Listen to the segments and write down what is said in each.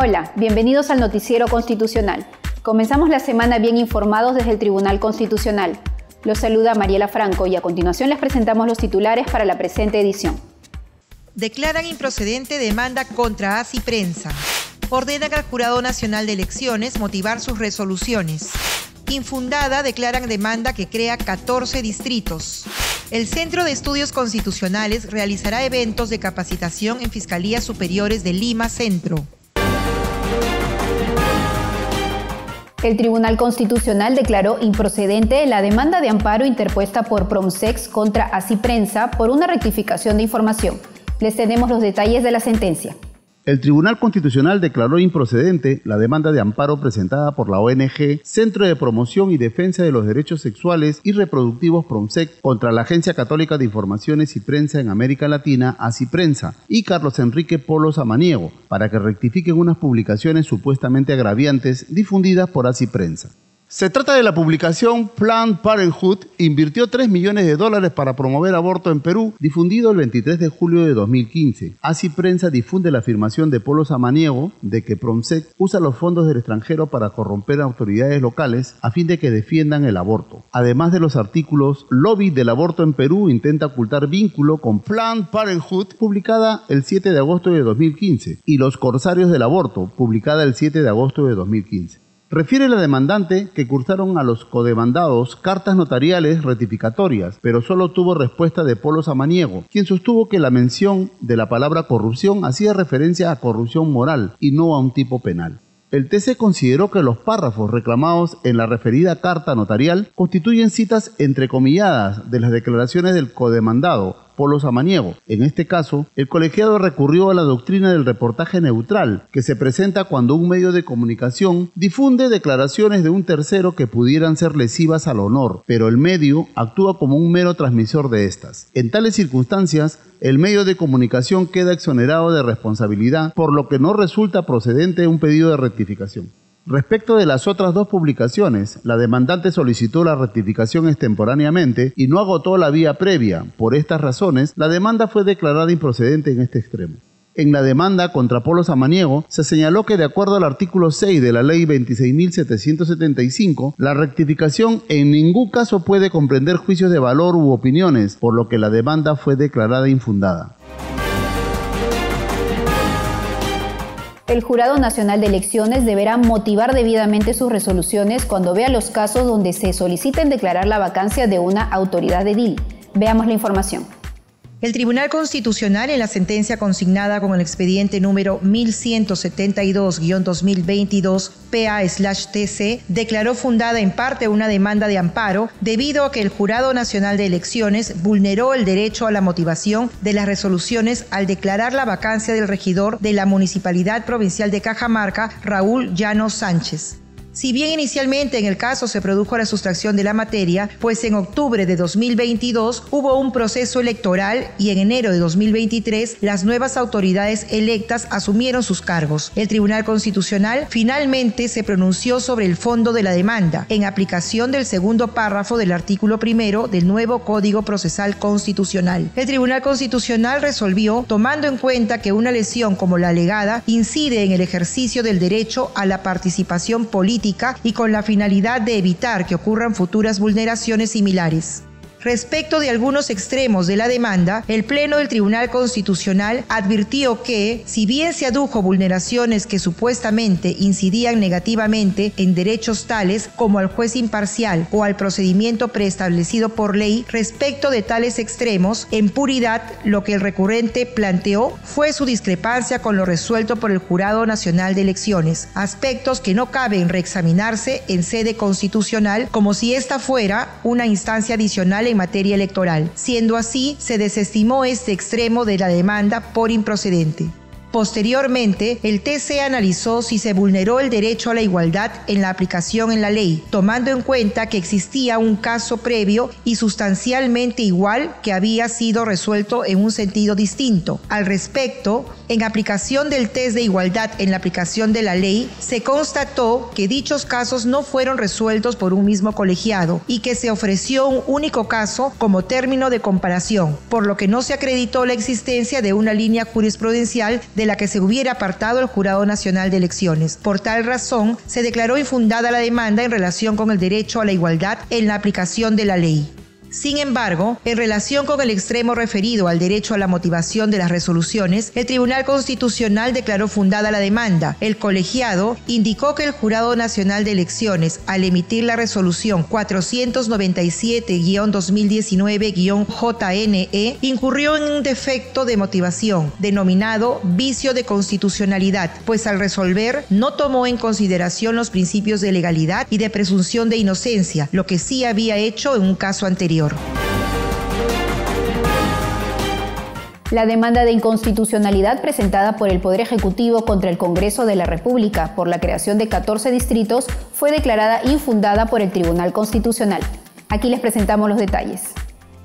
Hola, bienvenidos al Noticiero Constitucional. Comenzamos la semana bien informados desde el Tribunal Constitucional. Los saluda Mariela Franco y a continuación les presentamos los titulares para la presente edición. Declaran improcedente demanda contra ASI Prensa. Ordenan al Jurado Nacional de Elecciones motivar sus resoluciones. Infundada declaran demanda que crea 14 distritos. El Centro de Estudios Constitucionales realizará eventos de capacitación en Fiscalías Superiores de Lima Centro. El Tribunal Constitucional declaró improcedente la demanda de amparo interpuesta por Promsex contra Así Prensa por una rectificación de información. Les tenemos los detalles de la sentencia. El Tribunal Constitucional declaró improcedente la demanda de amparo presentada por la ONG Centro de Promoción y Defensa de los Derechos Sexuales y Reproductivos PROMSEC contra la Agencia Católica de Informaciones y Prensa en América Latina, ASI Prensa, y Carlos Enrique Polo Samaniego, para que rectifiquen unas publicaciones supuestamente agraviantes difundidas por ASI Prensa. Se trata de la publicación Planned Parenthood invirtió 3 millones de dólares para promover aborto en Perú, difundido el 23 de julio de 2015. Así Prensa difunde la afirmación de Polo Samaniego de que Promsec usa los fondos del extranjero para corromper a autoridades locales a fin de que defiendan el aborto. Además de los artículos Lobby del aborto en Perú intenta ocultar vínculo con Planned Parenthood, publicada el 7 de agosto de 2015, y Los Corsarios del Aborto, publicada el 7 de agosto de 2015. Refiere la demandante que cursaron a los codemandados cartas notariales rectificatorias, pero solo tuvo respuesta de Polo Samaniego, quien sostuvo que la mención de la palabra corrupción hacía referencia a corrupción moral y no a un tipo penal. El TC consideró que los párrafos reclamados en la referida carta notarial constituyen citas entrecomilladas de las declaraciones del codemandado, Polo Samaniego. En este caso, el colegiado recurrió a la doctrina del reportaje neutral, que se presenta cuando un medio de comunicación difunde declaraciones de un tercero que pudieran ser lesivas al honor, pero el medio actúa como un mero transmisor de estas. En tales circunstancias, el medio de comunicación queda exonerado de responsabilidad, por lo que no resulta procedente un pedido de rectificación. Respecto de las otras dos publicaciones, la demandante solicitó la rectificación extemporáneamente y no agotó la vía previa. Por estas razones, la demanda fue declarada improcedente en este extremo. En la demanda contra Polo Samaniego se señaló que de acuerdo al artículo 6 de la ley 26.775, la rectificación en ningún caso puede comprender juicios de valor u opiniones, por lo que la demanda fue declarada infundada. El Jurado Nacional de Elecciones deberá motivar debidamente sus resoluciones cuando vea los casos donde se soliciten declarar la vacancia de una autoridad de DIL. Veamos la información. El Tribunal Constitucional, en la sentencia consignada con el expediente número 1172-2022 PA-TC, declaró fundada en parte una demanda de amparo debido a que el Jurado Nacional de Elecciones vulneró el derecho a la motivación de las resoluciones al declarar la vacancia del regidor de la Municipalidad Provincial de Cajamarca, Raúl Llanos Sánchez. Si bien inicialmente en el caso se produjo la sustracción de la materia, pues en octubre de 2022 hubo un proceso electoral y en enero de 2023 las nuevas autoridades electas asumieron sus cargos. El Tribunal Constitucional finalmente se pronunció sobre el fondo de la demanda, en aplicación del segundo párrafo del artículo primero del nuevo Código Procesal Constitucional. El Tribunal Constitucional resolvió, tomando en cuenta que una lesión como la alegada incide en el ejercicio del derecho a la participación política y con la finalidad de evitar que ocurran futuras vulneraciones similares. Respecto de algunos extremos de la demanda, el Pleno del Tribunal Constitucional advirtió que, si bien se adujo vulneraciones que supuestamente incidían negativamente en derechos tales como al juez imparcial o al procedimiento preestablecido por ley, respecto de tales extremos, en puridad lo que el recurrente planteó fue su discrepancia con lo resuelto por el Jurado Nacional de Elecciones, aspectos que no caben reexaminarse en sede constitucional como si esta fuera una instancia adicional en materia electoral. Siendo así, se desestimó este extremo de la demanda por improcedente. Posteriormente, el TC analizó si se vulneró el derecho a la igualdad en la aplicación en la ley, tomando en cuenta que existía un caso previo y sustancialmente igual que había sido resuelto en un sentido distinto. Al respecto, En aplicación del test de igualdad en la aplicación de la ley, se constató que dichos casos no fueron resueltos por un mismo colegiado y que se ofreció un único caso como término de comparación, por lo que no se acreditó la existencia de una línea jurisprudencial de la que se hubiera apartado el Jurado Nacional de Elecciones. Por tal razón, se declaró infundada la demanda en relación con el derecho a la igualdad en la aplicación de la ley. Sin embargo, en relación con el extremo referido al derecho a la motivación de las resoluciones, el Tribunal Constitucional declaró fundada la demanda. El colegiado indicó que el Jurado Nacional de Elecciones, al emitir la resolución 497-2019-JNE, incurrió en un defecto de motivación, denominado vicio de constitucionalidad, pues al resolver no tomó en consideración los principios de legalidad y de presunción de inocencia, lo que sí había hecho en un caso anterior. La demanda de inconstitucionalidad presentada por el Poder Ejecutivo contra el Congreso de la República por la creación de 14 distritos fue declarada infundada por el Tribunal Constitucional. Aquí les presentamos los detalles.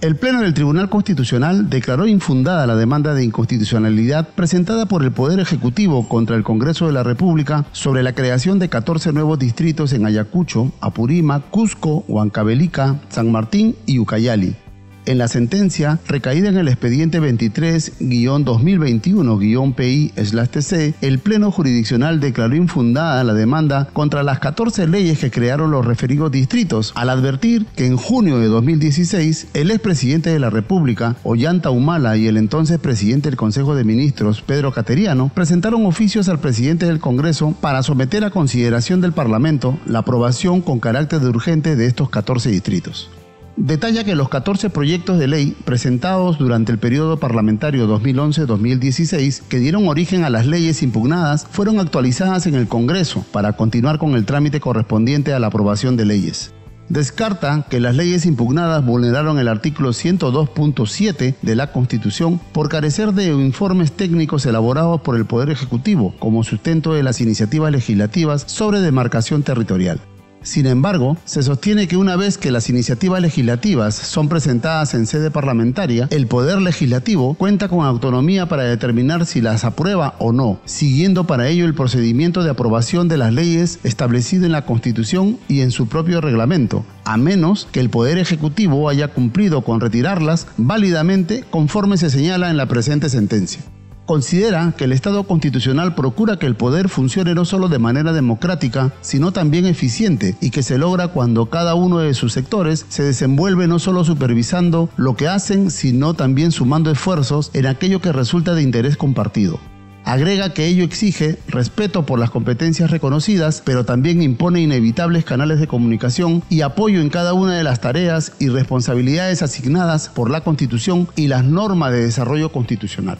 El Pleno del Tribunal Constitucional declaró infundada la demanda de inconstitucionalidad presentada por el Poder Ejecutivo contra el Congreso de la República sobre la creación de 14 nuevos distritos en Ayacucho, Apurímac, Cusco, Huancavelica, San Martín y Ucayali. En la sentencia, recaída en el expediente 23-2021-PI-TC, el Pleno Jurisdiccional declaró infundada la demanda contra las 14 leyes que crearon los referidos distritos, al advertir que en junio de 2016, el expresidente de la República, Ollanta Humala, y el entonces presidente del Consejo de Ministros, Pedro Cateriano, presentaron oficios al presidente del Congreso para someter a consideración del Parlamento la aprobación con carácter de urgente de estos 14 distritos detalla que los 14 proyectos de ley presentados durante el periodo parlamentario 2011-2016 que dieron origen a las leyes impugnadas fueron actualizadas en el Congreso para continuar con el trámite correspondiente a la aprobación de leyes. Descarta que las leyes impugnadas vulneraron el artículo 102.7 de la Constitución por carecer de informes técnicos elaborados por el Poder Ejecutivo como sustento de las iniciativas legislativas sobre demarcación territorial. Sin embargo, se sostiene que una vez que las iniciativas legislativas son presentadas en sede parlamentaria, el Poder Legislativo cuenta con autonomía para determinar si las aprueba o no, siguiendo para ello el procedimiento de aprobación de las leyes establecido en la Constitución y en su propio reglamento, a menos que el Poder Ejecutivo haya cumplido con retirarlas válidamente conforme se señala en la presente sentencia. Considera que el Estado constitucional procura que el poder funcione no solo de manera democrática, sino también eficiente y que se logra cuando cada uno de sus sectores se desenvuelve no solo supervisando lo que hacen, sino también sumando esfuerzos en aquello que resulta de interés compartido. Agrega que ello exige respeto por las competencias reconocidas, pero también impone inevitables canales de comunicación y apoyo en cada una de las tareas y responsabilidades asignadas por la Constitución y las normas de desarrollo constitucional.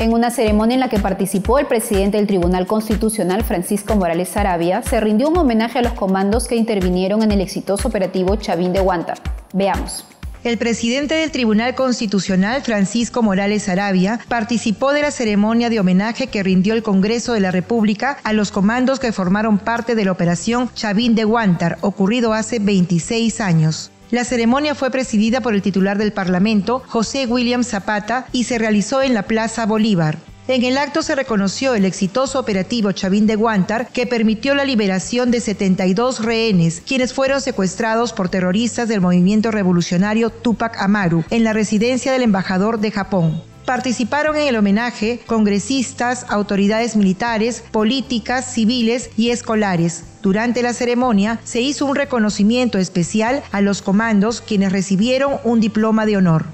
En una ceremonia en la que participó el presidente del Tribunal Constitucional, Francisco Morales Sarabia, se rindió un homenaje a los comandos que intervinieron en el exitoso operativo Chavín de Huántar. Veamos. El presidente del Tribunal Constitucional, Francisco Morales Arabia, participó de la ceremonia de homenaje que rindió el Congreso de la República a los comandos que formaron parte de la operación Chavín de Huántar, ocurrido hace 26 años. La ceremonia fue presidida por el titular del Parlamento, José William Zapata, y se realizó en la Plaza Bolívar. En el acto se reconoció el exitoso operativo Chavín de Guantar que permitió la liberación de 72 rehenes, quienes fueron secuestrados por terroristas del movimiento revolucionario Tupac Amaru en la residencia del embajador de Japón. Participaron en el homenaje congresistas, autoridades militares, políticas, civiles y escolares. Durante la ceremonia se hizo un reconocimiento especial a los comandos quienes recibieron un diploma de honor.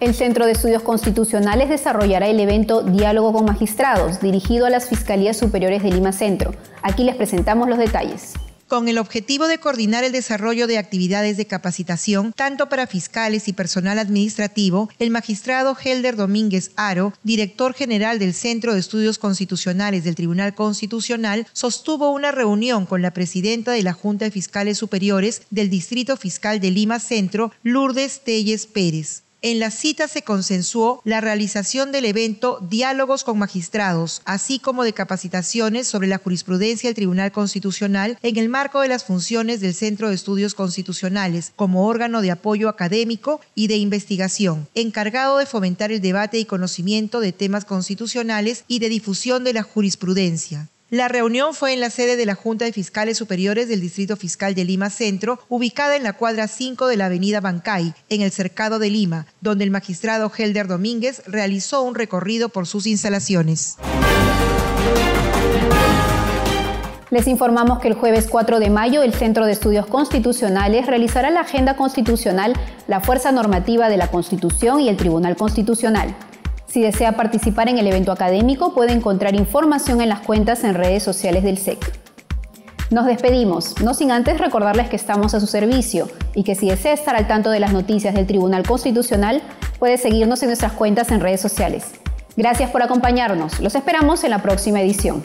El Centro de Estudios Constitucionales desarrollará el evento Diálogo con Magistrados, dirigido a las Fiscalías Superiores de Lima Centro. Aquí les presentamos los detalles con el objetivo de coordinar el desarrollo de actividades de capacitación tanto para fiscales y personal administrativo, el magistrado Helder Domínguez Aro, director general del Centro de Estudios Constitucionales del Tribunal Constitucional, sostuvo una reunión con la presidenta de la Junta de Fiscales Superiores del Distrito Fiscal de Lima Centro, Lourdes Telles Pérez. En la cita se consensuó la realización del evento Diálogos con Magistrados, así como de capacitaciones sobre la jurisprudencia del Tribunal Constitucional en el marco de las funciones del Centro de Estudios Constitucionales como órgano de apoyo académico y de investigación, encargado de fomentar el debate y conocimiento de temas constitucionales y de difusión de la jurisprudencia. La reunión fue en la sede de la Junta de Fiscales Superiores del Distrito Fiscal de Lima Centro, ubicada en la cuadra 5 de la Avenida Bancay, en el Cercado de Lima, donde el magistrado Helder Domínguez realizó un recorrido por sus instalaciones. Les informamos que el jueves 4 de mayo el Centro de Estudios Constitucionales realizará la Agenda Constitucional, la Fuerza Normativa de la Constitución y el Tribunal Constitucional. Si desea participar en el evento académico, puede encontrar información en las cuentas en redes sociales del SEC. Nos despedimos, no sin antes recordarles que estamos a su servicio y que si desea estar al tanto de las noticias del Tribunal Constitucional, puede seguirnos en nuestras cuentas en redes sociales. Gracias por acompañarnos. Los esperamos en la próxima edición.